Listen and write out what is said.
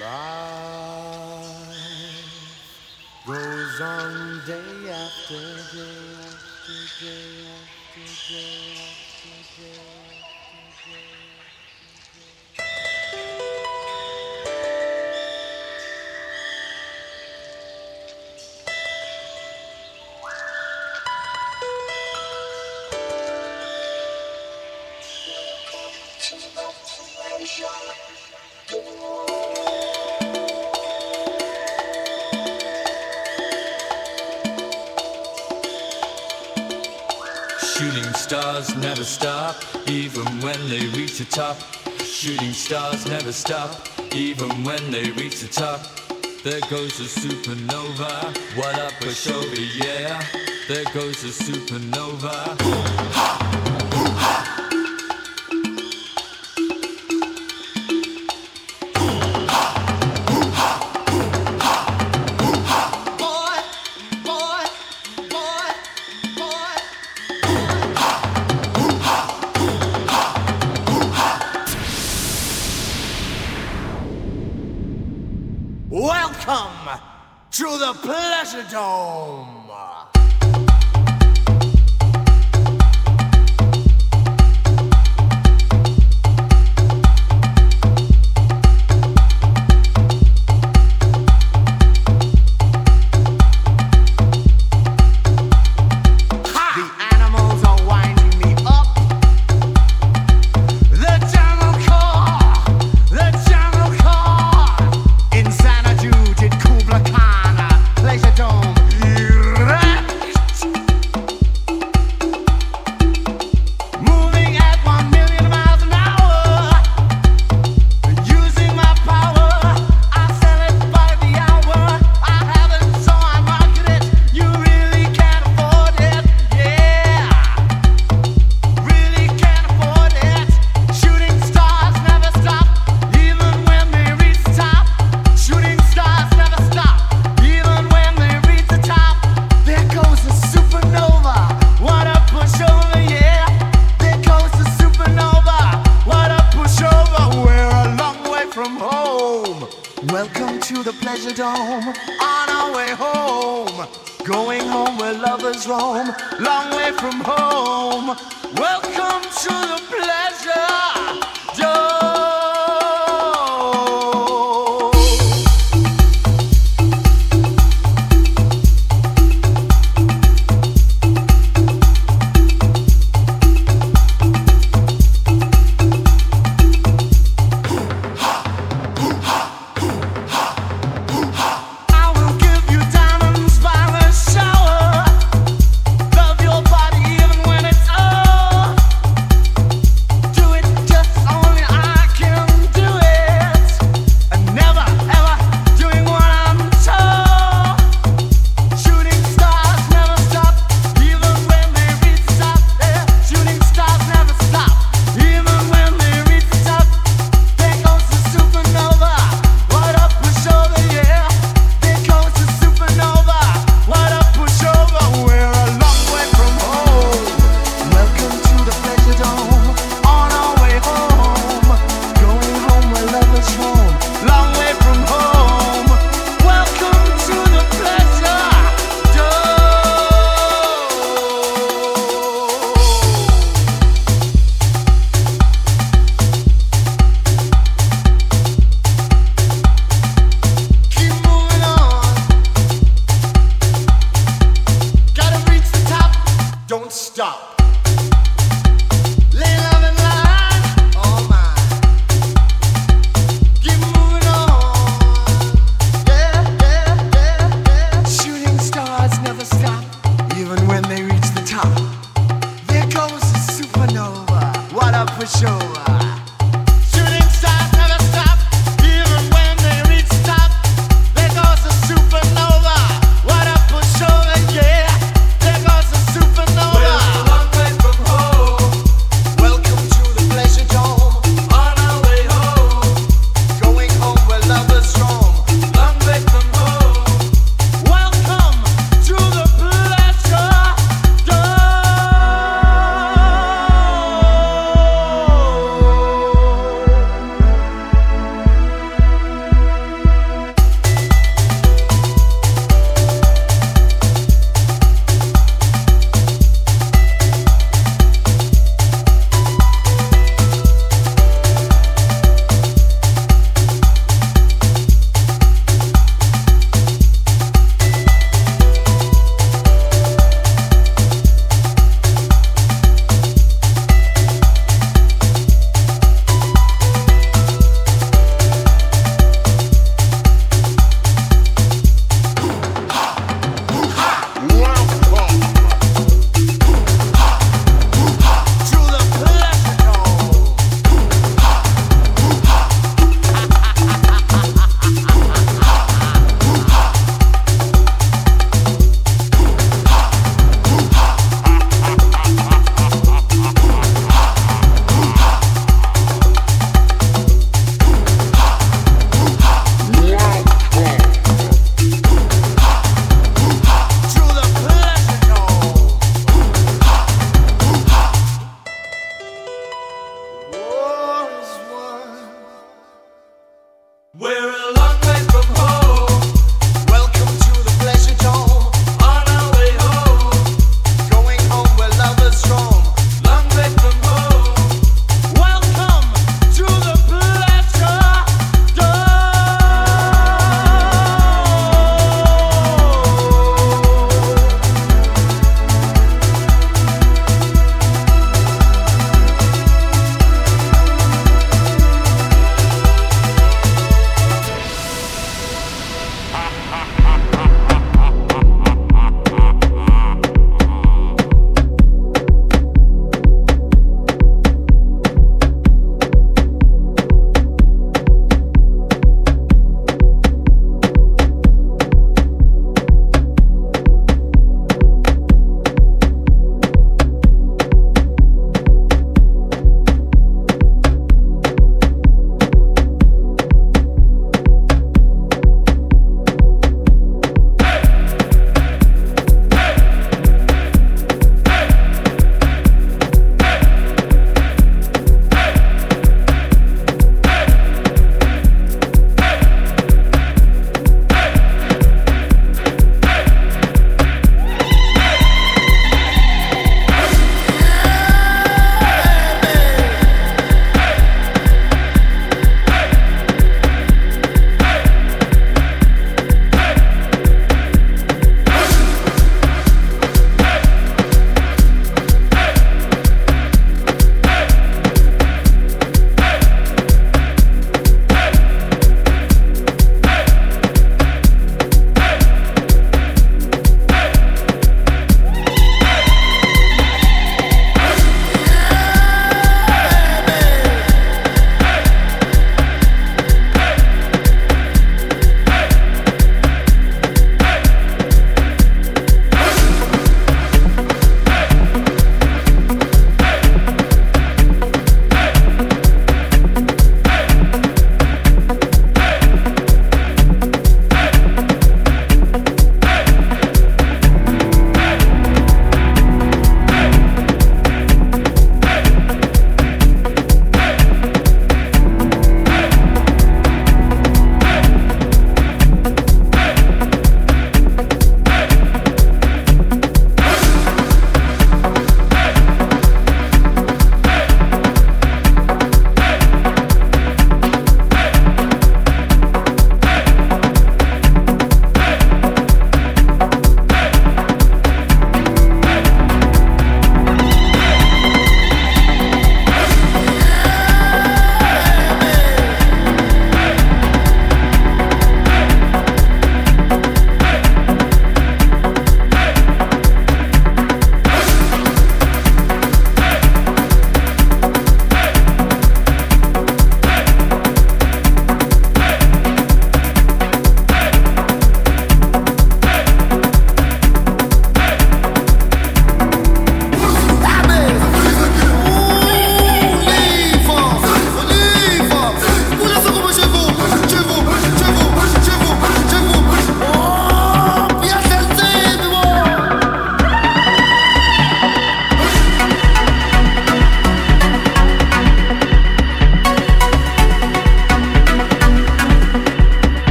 Life goes on day after day after day after day after day after day. After day. Stars never stop, even when they reach the top. Shooting stars never stop, even when they reach the top. There goes a supernova. What up, Pushover? Yeah, there goes a supernova.